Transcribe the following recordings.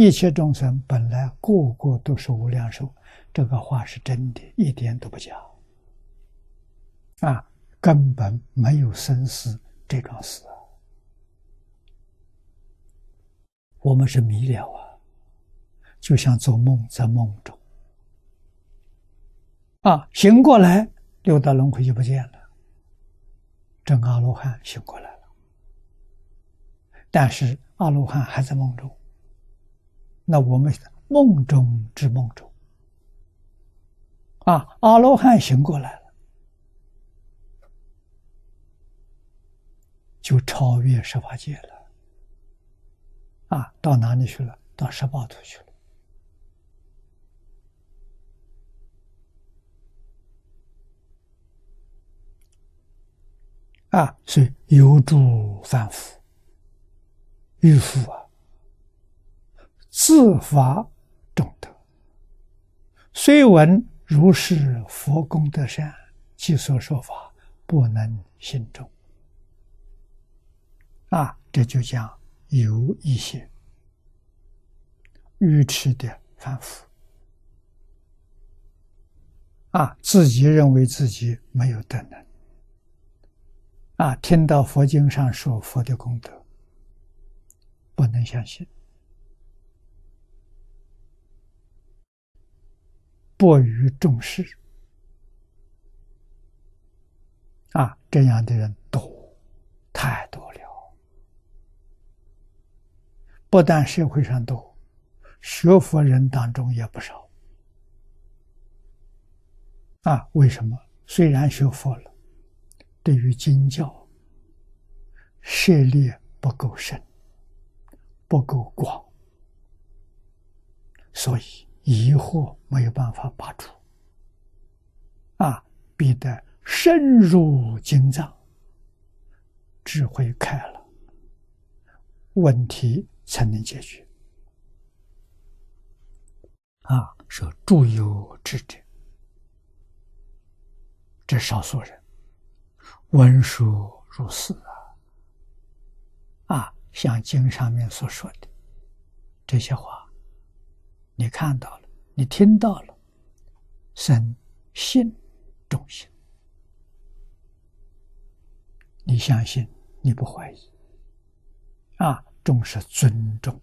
一切众生本来个个都是无量寿，这个话是真的，一点都不假。啊，根本没有生死这种事！我们是迷了啊，就像做梦，在梦中啊，醒过来，六道轮回就不见了。真阿罗汉醒过来了，但是阿罗汉还在梦中。那我们梦中之梦中，啊，阿罗汉醒过来了，就超越十八界了，啊，到哪里去了？到十八土去了，啊，所以有助凡夫，欲夫啊。自发众德，虽闻如是佛功德善，其所说法不能信众。啊，这就讲有一些愚痴的凡夫，啊，自己认为自己没有德能，啊，听到佛经上说佛的功德，不能相信。不予重视啊，这样的人多，太多了。不但社会上多，学佛人当中也不少。啊，为什么？虽然学佛了，对于经教涉猎不够深，不够广，所以。疑惑没有办法拔除，啊，必得深入经藏，智慧开了，问题才能解决。啊，说诸有智者，这少数人，文殊如是啊，啊，像经上面所说的这些话。你看到了，你听到了，生信重信，你相信，你不怀疑，啊，重视尊重，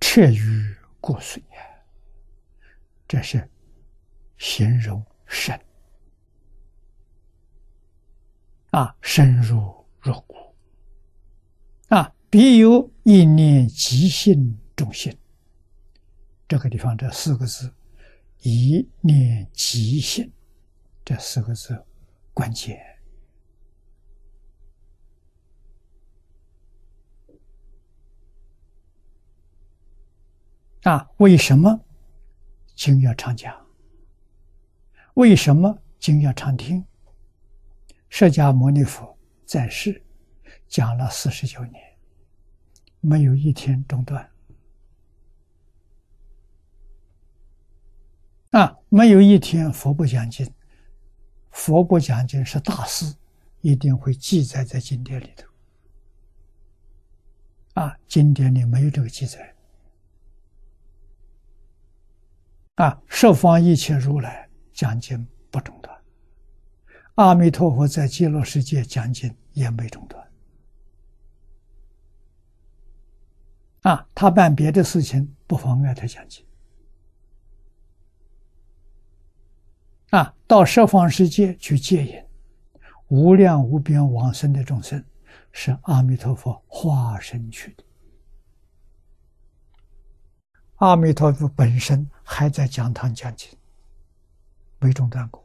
彻于骨髓，这是形容深，啊，深入入骨，啊。必有一念即性中心，这个地方这四个字“一念即性”这四个字关键啊！为什么经要常讲？为什么经要常听？释迦牟尼佛在世讲了四十九年。没有一天中断啊！没有一天佛不讲经，佛不讲经是大事，一定会记载在经典里头啊！经典里没有这个记载啊！十方一切如来讲经不中断，阿弥陀佛在极乐世界讲经也没中断。啊，他办别的事情不妨碍他讲经。啊，到十方世界去接引无量无边往生的众生，是阿弥陀佛化身去的。阿弥陀佛本身还在讲堂讲经，没中断过。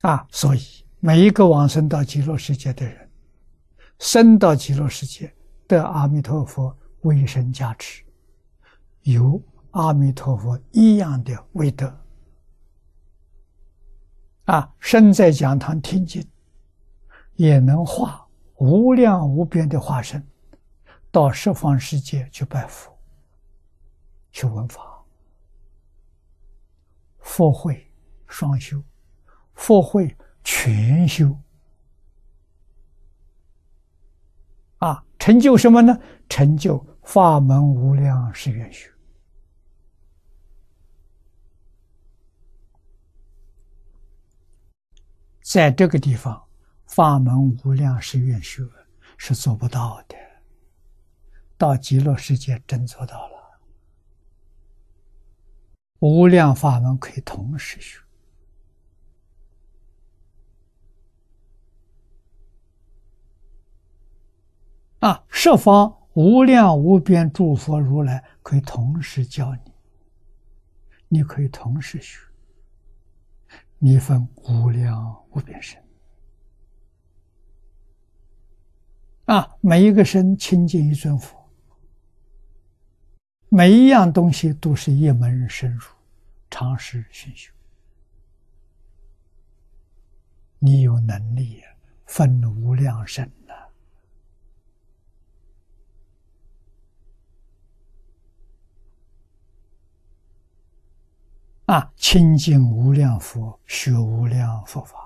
啊，所以每一个往生到极乐世界的人。生到极乐世界，得阿弥陀佛威神加持，有阿弥陀佛一样的威德。啊，身在讲堂听经，也能化无量无边的化身，到十方世界去拜佛，去闻法。佛会双修，佛会全修啊。成就什么呢？成就法门无量誓愿学。在这个地方，法门无量誓愿学是做不到的。到极乐世界真做到了，无量法门可以同时学。啊，十方无量无边诸佛如来可以同时教你，你可以同时学，你分无量无边身。啊，每一个身亲近一尊佛，每一样东西都是一门深入，常识熏修。你有能力分无量身。啊，亲近无量佛，学无量佛法。